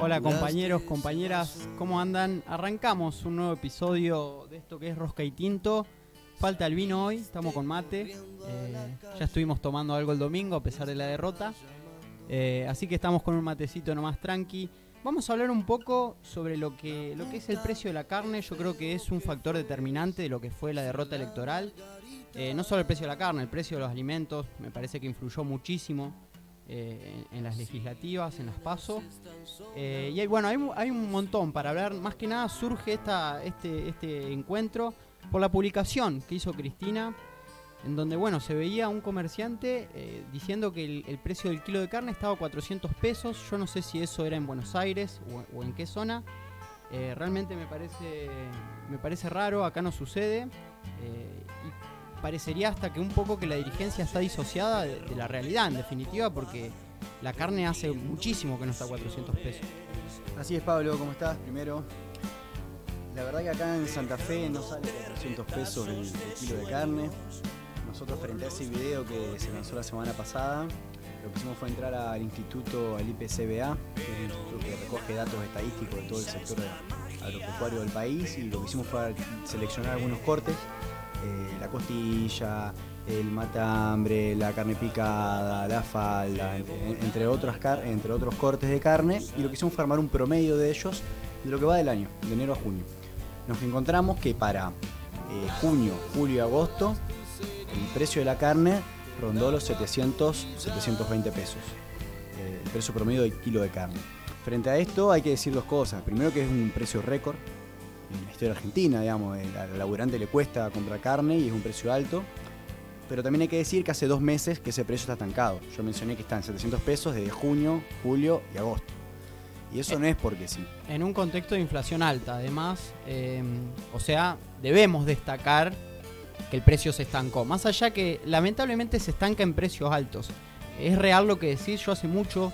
Hola compañeros, compañeras, ¿cómo andan? Arrancamos un nuevo episodio de esto que es Rosca y Tinto. Falta el vino hoy, estamos con mate. Eh, ya estuvimos tomando algo el domingo a pesar de la derrota. Eh, así que estamos con un matecito nomás tranqui. Vamos a hablar un poco sobre lo que, lo que es el precio de la carne. Yo creo que es un factor determinante de lo que fue la derrota electoral. Eh, no solo el precio de la carne, el precio de los alimentos me parece que influyó muchísimo eh, en, las legislativas, en las PASO. Eh, y bueno, hay, un montón para hablar. Más que nada surge esta, este, este encuentro por la publicación que hizo Cristina, en donde bueno, se veía un comerciante eh, diciendo que el, precio del kilo de carne estaba a 400 pesos. Yo no sé si eso era en Buenos Aires o, o en qué zona. Eh, realmente me parece, me parece raro, acá no sucede. y parecería hasta que un poco que la dirigencia está disociada de, la realidad, en definitiva, porque la carne hace muchísimo que no está a 400 pesos. Así es, Pablo, ¿cómo estás? Primero, la verdad que acá en Santa Fe no sale 400 pesos el, el kilo de carne. Nosotros frente a ese video que se lanzó la semana pasada, lo que hicimos fue entrar al instituto, al IPCBA, que es un instituto que recoge datos estadísticos de todo el sector agropecuario del país, y lo que hicimos fue seleccionar algunos cortes, eh, la costilla, el matambre, la carne picada, la falda, entre, otras car- entre otros cortes de carne, y lo que hicimos fue armar un promedio de ellos de lo que va del año, de enero a junio. Nos encontramos que para eh, junio, julio y agosto el precio de la carne rondó los 700, 720 pesos, eh, el precio promedio del kilo de carne. Frente a esto hay que decir dos cosas. Primero que es un precio récord en la historia argentina, digamos, el- al laburante le cuesta comprar carne y es un precio alto. Pero también hay que decir que hace dos meses que ese precio está estancado. Yo mencioné que está en 700 pesos desde junio, julio y agosto. Y eso no es porque sí. En un contexto de inflación alta, además, eh, o sea, debemos destacar que el precio se estancó. Más allá que lamentablemente se estanca en precios altos. Es real lo que decís, yo hace mucho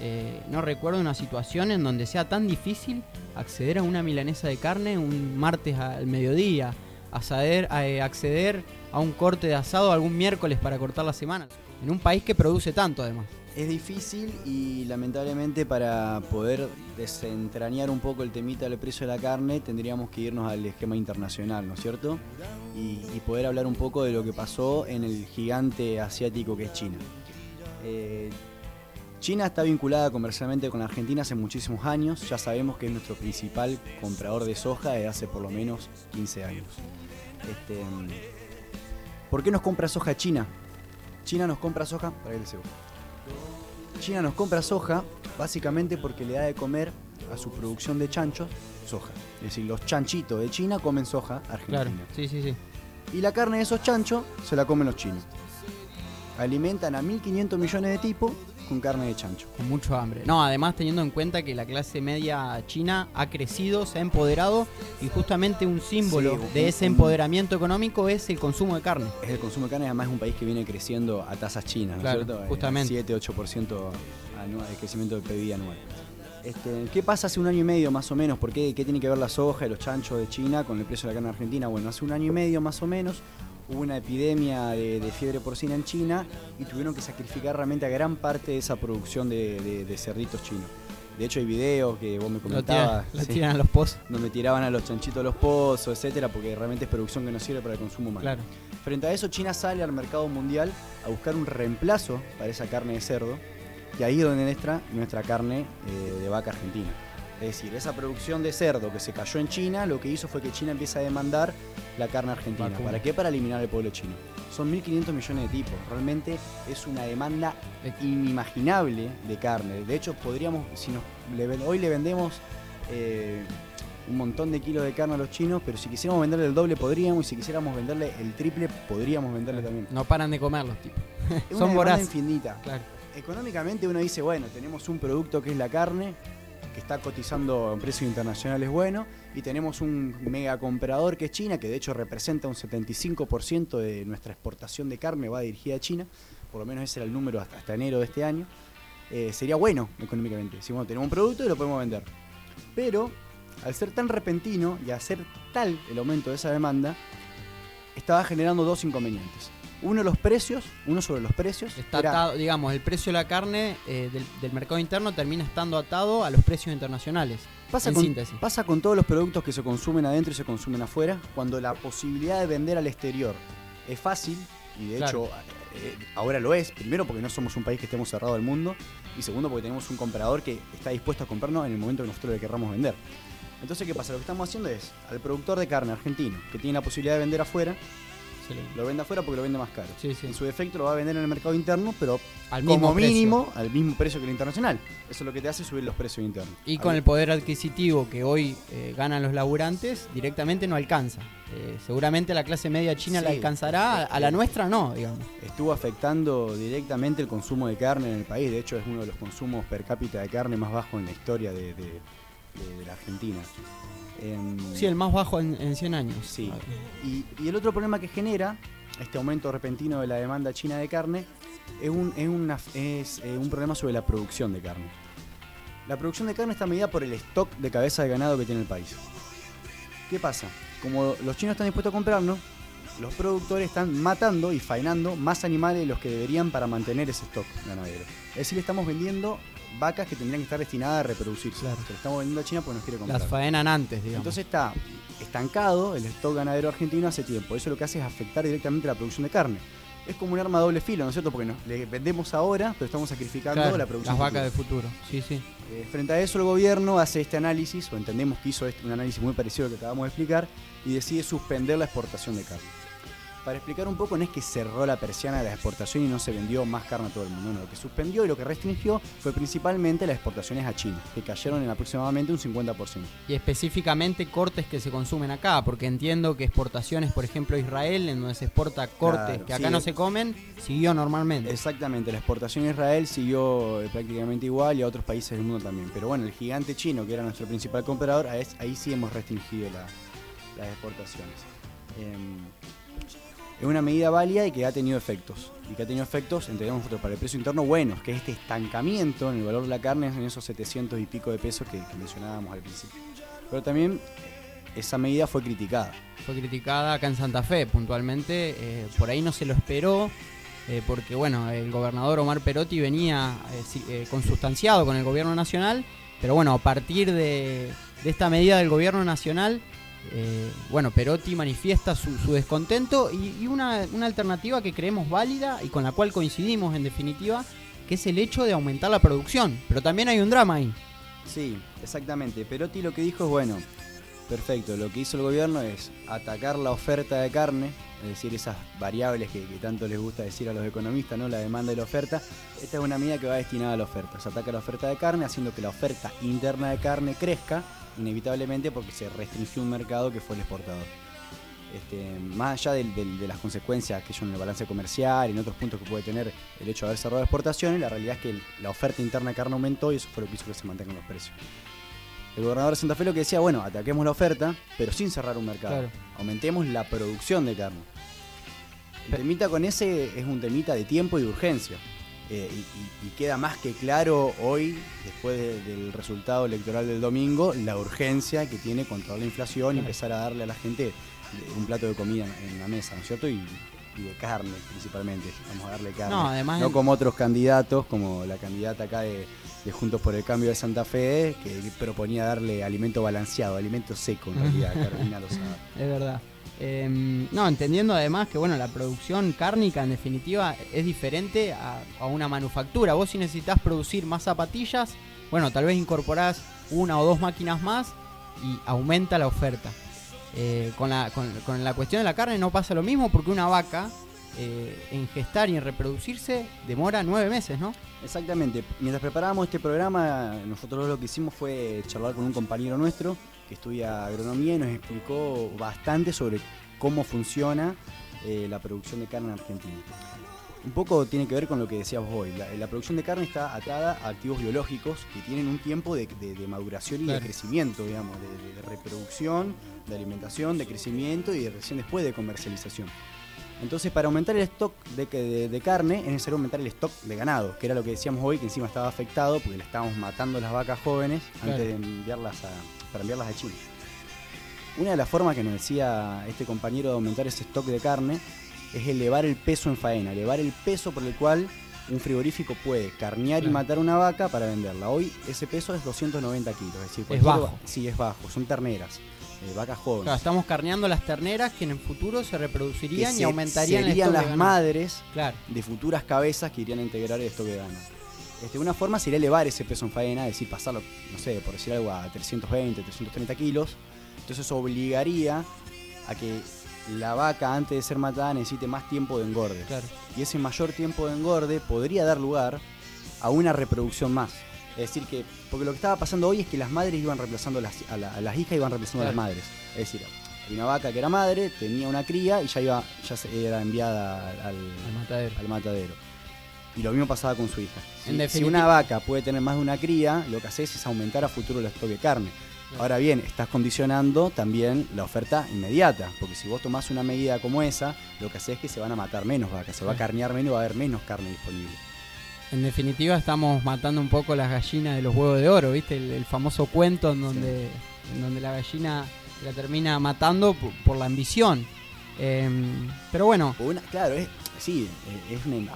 eh, no recuerdo una situación en donde sea tan difícil acceder a una milanesa de carne un martes al mediodía, a saber, eh, acceder a un corte de asado algún miércoles para cortar la semana. En un país que produce tanto además. Es difícil y lamentablemente para poder desentrañar un poco el temita del precio de la carne tendríamos que irnos al esquema internacional, ¿no es cierto? Y, y poder hablar un poco de lo que pasó en el gigante asiático que es China. Eh, China está vinculada comercialmente con la Argentina hace muchísimos años, ya sabemos que es nuestro principal comprador de soja desde hace por lo menos 15 años. Este, ¿Por qué nos compra soja China? China nos compra soja, para que. China nos compra soja básicamente porque le da de comer a su producción de chanchos soja. Es decir, los chanchitos de China comen soja argentina. Claro, sí, sí, sí. Y la carne de esos chanchos se la comen los chinos. Alimentan a 1.500 millones de tipos con carne de chancho. Con mucho hambre. No, además teniendo en cuenta que la clase media china ha crecido, se ha empoderado y justamente un símbolo Sí, de ese empoderamiento económico es el consumo de carne. Es el consumo de carne, además es un país que viene creciendo a tasas chinas, ¿no Claro, es cierto? Eh, justamente. 7-8% anual, de crecimiento del PIB anual. Este, ¿Qué pasa hace un año y medio más o menos? ¿Por qué, qué tiene que ver la soja y los chanchos de China con el precio de la carne argentina? Bueno, hace un año y medio más o menos hubo una epidemia de, de fiebre porcina en China y tuvieron que sacrificar realmente a gran parte de esa producción de, de- de cerditos chinos. De hecho hay videos que vos me Lo comentabas. tiran, lo sí, tiran a los pozos. donde tiraban a los chanchitos a los pozos, etcétera, porque realmente es producción que no sirve para el consumo humano. Claro. Frente a eso, China sale al mercado mundial a buscar un reemplazo para esa carne de cerdo, y ahí es donde entra nuestra carne eh, de vaca argentina. Es decir, esa producción de cerdo que se cayó en China, lo que hizo fue que China empieza a demandar la carne argentina. Vacuna. ¿Para qué? Para eliminar al pueblo chino. Son 1.500 millones de tipos. Realmente es una demanda inimaginable de carne. De hecho, podríamos, si nos, hoy le vendemos eh, un montón de kilos de carne a los chinos, pero si quisiéramos venderle el doble podríamos, y si quisiéramos venderle el triple podríamos venderle también. No paran de comer los tipos. Es una Son demanda voraces. infinita. Claro. Económicamente uno dice, bueno, tenemos un producto que es la carne, está cotizando en precios internacionales bueno, y tenemos un mega comprador que es China, que de hecho representa un 75% de nuestra exportación de carne, va dirigida a China, por lo menos ese era el número hasta, enero de este año. Eh, sería bueno económicamente, si bueno, tenemos un producto y lo podemos vender. Pero al ser tan repentino y a ser tal el aumento de esa demanda, estaba generando dos inconvenientes. Uno, los precios, uno sobre los precios. Está atado, digamos, el precio de la carne eh, del, mercado interno termina estando atado a los precios internacionales. Pasa con, pasa con todos los productos que se consumen adentro y se consumen afuera, cuando la posibilidad de vender al exterior es fácil, y de hecho eh, ahora lo es, primero porque no somos un país que estemos cerrado al mundo, y segundo porque tenemos un comprador que está dispuesto a comprarnos en el momento que nosotros le querramos vender. Entonces, ¿qué pasa? Lo que estamos haciendo es, al productor de carne argentino, que tiene la posibilidad de vender afuera, lo vende afuera porque lo vende más caro. En su defecto lo va a vender en el mercado interno, pero al como mínimo al mismo precio que el internacional. Eso es lo que te hace subir los precios internos. Y con el poder adquisitivo que hoy eh, ganan los laburantes, directamente no alcanza. Eh, seguramente la clase media china la alcanzará, a la nuestra no, digamos. Estuvo afectando directamente el consumo de carne en el país. De hecho, es uno de los consumos per cápita de carne más bajos en la historia de la Argentina. Em, sí, el más bajo en, 100 años. Sí. Y, el otro problema que genera este aumento repentino de la demanda china de carne es un, es, eh, un problema sobre la producción de carne. La producción de carne está medida por el stock de cabeza de ganado que tiene el país. ¿Qué pasa? Como los chinos están dispuestos a comprarnos, los productores están matando y faenando más animales de los que deberían para mantener ese stock ganadero. Es decir, estamos vendiendo vacas que tendrían que estar destinadas a reproducirse. Claro. Pero estamos vendiendo a China porque nos quiere comprar. Las faenan antes, digamos. Entonces está estancado el stock ganadero argentino hace tiempo. Eso lo que hace es afectar directamente la producción de carne. Es como un arma a doble filo, ¿no es cierto? Porque nos, le vendemos ahora, pero estamos sacrificando la producción. Las vacas de futuro, sí, sí. Eh, frente a eso, el gobierno hace este análisis, o entendemos que hizo este, un análisis muy parecido al que acabamos de explicar, y decide suspender la exportación de carne para explicar un poco, no es que cerró la persiana de la exportación y no se vendió más carne a todo el mundo. No, lo que suspendió y lo que restringió fue principalmente las exportaciones a China, que cayeron en aproximadamente un 50%. Y específicamente cortes que se consumen acá, porque entiendo que exportaciones, por ejemplo, a Israel, en donde se exporta cortes que acá no se comen, siguió normalmente. Exactamente, la exportación a Israel siguió eh, prácticamente igual y a otros países del mundo también. Pero bueno, el gigante chino, que era nuestro principal comprador, ahí sí hemos restringido las exportaciones. Em, es una medida válida y que ha tenido efectos. Y que ha tenido efectos, entendemos nosotros, para el precio interno buenos, que es este estancamiento en el valor de la carne en esos 700 y pico de pesos que, mencionábamos al principio. Pero también esa medida fue criticada. Fue criticada acá en Santa Fe, puntualmente. Eh, por ahí no se lo esperó, eh, porque bueno, el gobernador Omar Perotti venía eh, consustanciado con el gobierno nacional, pero bueno, a partir de, de esta medida del gobierno nacional eh, bueno, Perotti manifiesta su, descontento y, una, alternativa que creemos válida y con la cual coincidimos en definitiva, que es el hecho de aumentar la producción. Pero también hay un drama ahí. Sí, exactamente. Perotti lo que dijo es, bueno, perfecto, lo que hizo el gobierno es atacar la oferta de carne, es decir, esas variables que, tanto les gusta decir a los economistas, ¿no? La demanda y la oferta. Esta es una medida que va destinada a la oferta. Se ataca la oferta de carne, haciendo que la oferta interna de carne crezca inevitablemente porque se restringió un mercado que fue el exportador. Este, más allá de, las consecuencias que son en el balance comercial y en otros puntos que puede tener el hecho de haber cerrado exportaciones, la realidad es que la oferta interna de carne aumentó y eso fue lo que hizo que se mantengan los precios. El gobernador de Santa Fe lo que decía, bueno, ataquemos la oferta, pero sin cerrar un mercado. Aumentemos la producción de carne. El temita con ese es un temita de tiempo y de urgencia. Eh, y, queda más que claro hoy, después del resultado electoral del domingo, la urgencia que tiene controlar la inflación y empezar a darle a la gente un plato de comida en la mesa, ¿no es cierto? Y, de carne principalmente, vamos a darle carne. No, además no como otros candidatos, como la candidata acá de, Juntos por el Cambio de Santa Fe, que proponía darle alimento balanceado, alimento seco en realidad, Carolina. Es verdad. Em, no, entendiendo además que bueno, la producción cárnica en definitiva es diferente a, una manufactura. Vos si necesitas producir más zapatillas, bueno, tal vez incorporás una o dos máquinas más y aumenta la oferta. Eh, con, la, con, la cuestión de la carne no pasa lo mismo porque una vaca eh, en gestar y en reproducirse demora nueve meses, ¿no? Exactamente. Mientras preparábamos este programa, nosotros lo que hicimos fue charlar con un compañero nuestro que estudia agronomía y nos explicó bastante sobre cómo funciona eh, la producción de carne en Argentina. Un poco tiene que ver con lo que decíamos hoy. La, producción de carne está atada a activos biológicos que tienen un tiempo de, maduración y de crecimiento, digamos, de, reproducción, de alimentación, de crecimiento y de recién después de comercialización. Entonces, para aumentar el stock de, carne es necesario aumentar el stock de ganado, que era lo que decíamos hoy, que encima estaba afectado porque le estábamos matando las vacas jóvenes antes de enviarlas a, para enviarlas a China. Una de las formas que nos decía este compañero de aumentar ese stock de carne es elevar el peso en faena, elevar el peso por el cual un frigorífico puede carnear y matar una vaca para venderla. Hoy ese peso es 290 kilos, es decir, Es bajo. va- Sí, es bajo, son terneras, eh, vacas jóvenes. Claro, estamos carneando las terneras que en el futuro se que reproducirían y se- aumentarían serían las madres Claro. de futuras cabezas que irían a integrar de ganado. Este, una forma sería elevar ese peso en faena, es decir, pasarlo, no sé, por decir algo, a 320, 330 kilos. Entonces eso obligaría a que la vaca antes de ser matada necesite más tiempo de engorde. Claro. Y ese mayor tiempo de engorde podría dar lugar a una reproducción más. Es decir, que, porque lo que estaba pasando hoy es que las madres iban reemplazando a las, a la- a las hijas, iban reemplazando a las madres. Es decir, había una vaca que era madre, tenía una cría y ya iba, ya era enviada al, Al matadero. al matadero. Y lo mismo pasaba con su hija. Si, En si definitiva- una vaca puede tener más de una cría, lo que haces es aumentar a futuro el stock de carne. Claro. Ahora bien, estás condicionando también la oferta inmediata, porque si vos tomás una medida como esa, lo que haces es que se van a matar menos vacas, se va a carnear menos y va a haber menos carne disponible. En definitiva estamos matando un poco las gallinas de los huevos de oro, ¿viste? El, el famoso cuento en donde, en donde la gallina la termina matando por, por la ambición. Em, pero bueno, una- claro, es, sí, eh, es una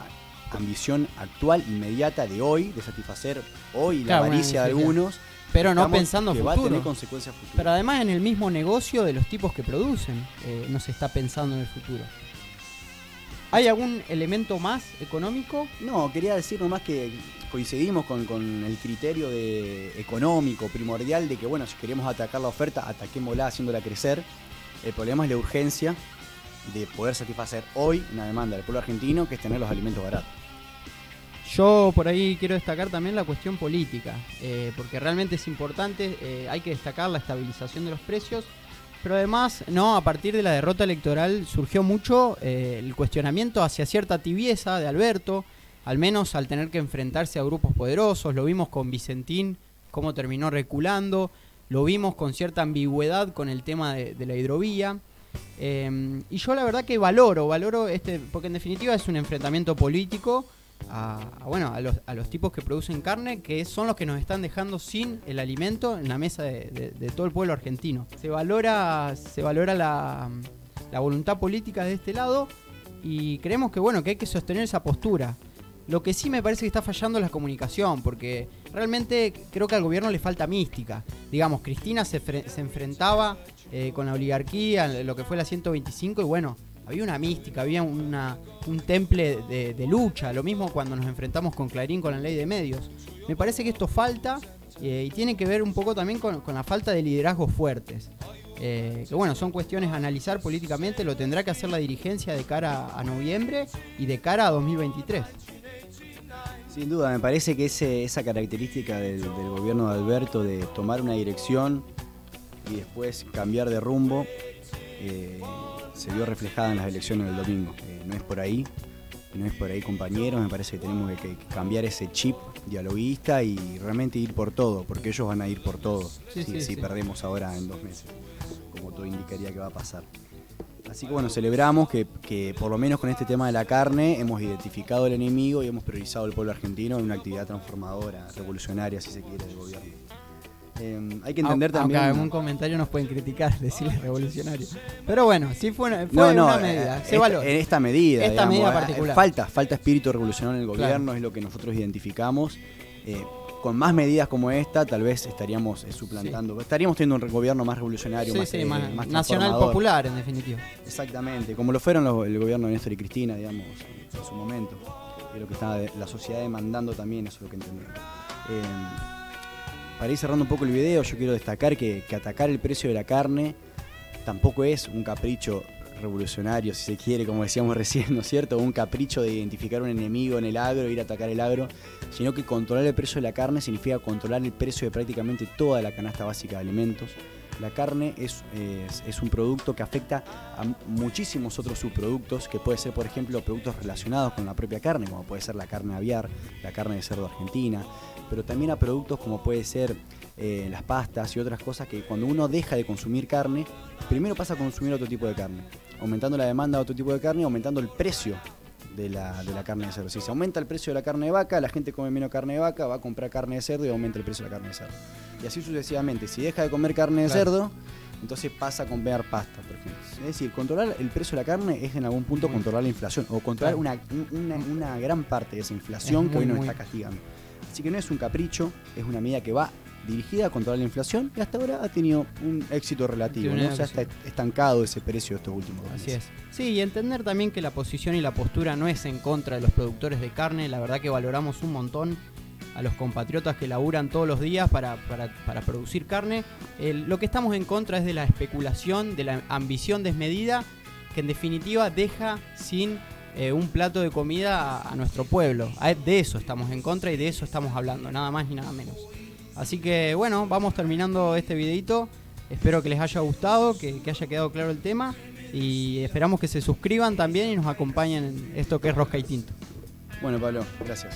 ambición actual, inmediata de hoy, de satisfacer hoy la Claro, avaricia de algunos. pero no pensando que va a tener futuro. consecuencias futuras. Pero además en el mismo negocio de los tipos que producen, eh, no se está pensando en el futuro. ¿Hay algún elemento más económico? No, quería decir nomás que coincidimos con, con el criterio de económico primordial de que, bueno, si queremos atacar la oferta, ataquémosla haciéndola crecer. El problema es la urgencia de poder satisfacer hoy una demanda del pueblo argentino, que es tener los alimentos baratos. Yo por ahí quiero destacar también la cuestión política, eh, porque realmente es importante, eh, hay que destacar la estabilización de los precios, pero además, no, a partir de la derrota electoral surgió mucho eh, el cuestionamiento hacia cierta tibieza de Alberto, al menos al tener que enfrentarse a grupos poderosos, lo vimos con Vicentín, cómo terminó reculando, lo vimos con cierta ambigüedad con el tema de, la hidrovía. Eh, y yo la verdad que valoro, valoro este, porque en definitiva es un enfrentamiento político a, bueno, a los, a los tipos que producen carne, que son los que nos están dejando sin el alimento en la mesa de, de- todo el pueblo argentino. Se valora, se valora la, voluntad política de este lado y creemos que bueno, que hay que sostener esa postura. Lo que sí me parece que está fallando es la comunicación, porque realmente creo que al gobierno le falta mística. Digamos, Cristina se, se enfrentaba eh, con la oligarquía, lo que fue la 125, y bueno, había una mística, había una, un temple de, lucha. Lo mismo cuando nos enfrentamos con Clarín con la ley de medios. Me parece que esto falta eh, y tiene que ver un poco también con, con la falta de liderazgos fuertes. Eh, que bueno, son cuestiones a analizar políticamente, lo tendrá que hacer la dirigencia de cara a noviembre y de cara a 2023. Sin duda, me parece que ese- esa característica del, del gobierno de Alberto de tomar una dirección y después cambiar de rumbo eh, se vio reflejada en las elecciones del domingo. Eh, no es por ahí, no es por ahí compañeros, me parece que tenemos que, que cambiar ese chip dialoguista y realmente ir por todo, porque ellos van a ir por todo Sí, si, sí, si sí. perdemos ahora en dos meses, como todo indicaría que va a pasar. Así que bueno, celebramos que, que por lo menos con este tema de la carne hemos identificado el enemigo y hemos priorizado el pueblo argentino en una actividad transformadora, revolucionaria, si se quiere, del gobierno. Eh, hay que entender Au- también... Aunque algún comentario nos pueden criticar, decirle revolucionario. Pero bueno, sí fue una, fue No, no, una eh, medida. se esta- valora. en esta medida. Esta digamos, medida eh, particular. Falta, falta espíritu revolucionario en el Claro. gobierno, es lo que nosotros identificamos. Eh, con más medidas como esta, tal vez estaríamos eh, suplantando, estaríamos teniendo un gobierno más revolucionario, Sí, más, sí, eh, más más nacional popular, en definitiva. Exactamente, como lo fueron los- el gobierno de Néstor y Cristina, digamos, en su momento. Y lo que está de- la sociedad demandando también, eso es lo que entendemos. Para ir cerrando un poco el video, yo quiero destacar que, que atacar el precio de la carne tampoco es un capricho revolucionario, si se quiere, como decíamos recién, ¿no es cierto? Un capricho de identificar un enemigo en el agro, ir a atacar el agro, sino que controlar el precio de la carne significa controlar el precio de prácticamente toda la canasta básica de alimentos. La carne es, es- un producto que afecta a muchísimos otros subproductos, que puede ser, por ejemplo, productos relacionados con la propia carne, como puede ser la carne aviar, la carne de cerdo argentina, pero también a productos como puede ser eh, las pastas y otras cosas que cuando uno deja de consumir carne, primero pasa a consumir otro tipo de carne, aumentando la demanda de otro tipo de carne aumentando el precio de la, de la carne de cerdo. Si se aumenta el precio de la carne de vaca, la gente come menos carne de vaca, va a comprar carne de cerdo y aumenta el precio de la carne de cerdo. Y así sucesivamente. Si deja de comer carne de Claro. cerdo, entonces pasa a comer pasta, por ejemplo. Es decir, controlar el precio de la carne es en algún punto Muy- controlar la inflación o controlar Claro. una, una- una gran parte de esa inflación Es que hoy nos muy- está castigando. Así que no es un capricho, es una medida que va dirigida a controlar la inflación y hasta ahora ha tenido un éxito relativo, ¿no? Se ha éxito. esta- estancado ese precio estos últimos dos Así meses. es. Sí, y entender también que la posición y la postura no es en contra de los productores de carne. La verdad que valoramos un montón a los compatriotas que laburan todos los días para, para- para producir carne. Lo que estamos en contra es de la especulación, de la ambición desmedida, que en definitiva deja sin eh, un plato de comida a, nuestro pueblo. A- De eso estamos en contra y de eso estamos hablando, nada más ni nada menos. Así que bueno, vamos terminando este videito. Espero que les haya gustado, que, que haya quedado claro el tema. Y esperamos que se suscriban también y nos acompañen en esto que es Rosca y Tinto. Bueno, Pablo, gracias.